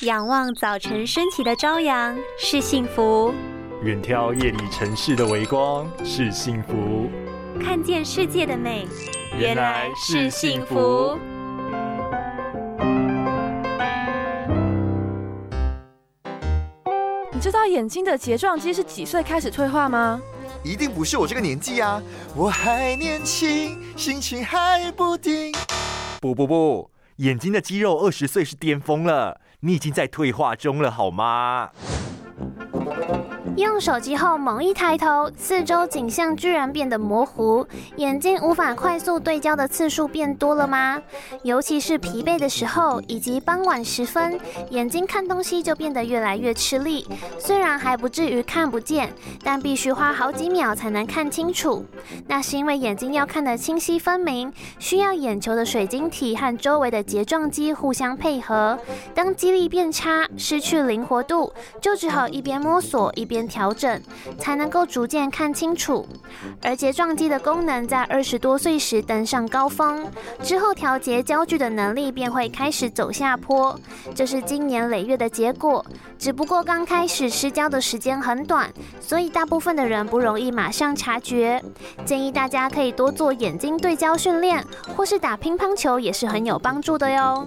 仰望早晨升起的朝阳是幸福，远眺夜里城市的微光是幸福，看见世界的美原来是幸福。你知道眼睛的睫状肌是几岁开始退化吗？一定不是我这个年纪啊！我还年轻，心情还不定。不不不，眼睛的肌肉二十岁是巅峰了。你已经在退化中了，好吗？用手机后猛一抬头，四周景象居然变得模糊，眼睛无法快速对焦的次数变多了吗？尤其是疲惫的时候，以及傍晚时分，眼睛看东西就变得越来越吃力。虽然还不至于看不见，但必须花好几秒才能看清楚。那是因为眼睛要看得清晰分明，需要眼球的水晶体和周围的睫状肌互相配合。当肌力变差，失去灵活度，就只好一边摸索一边。调整才能够逐渐看清楚，而睫状肌的功能在二十多岁时登上高峰，之后调节焦距的能力便会开始走下坡，这是经年累月的结果。只不过刚开始失焦的时间很短，所以大部分的人不容易马上察觉。建议大家可以多做眼睛对焦训练，或是打乒乓球也是很有帮助的哟。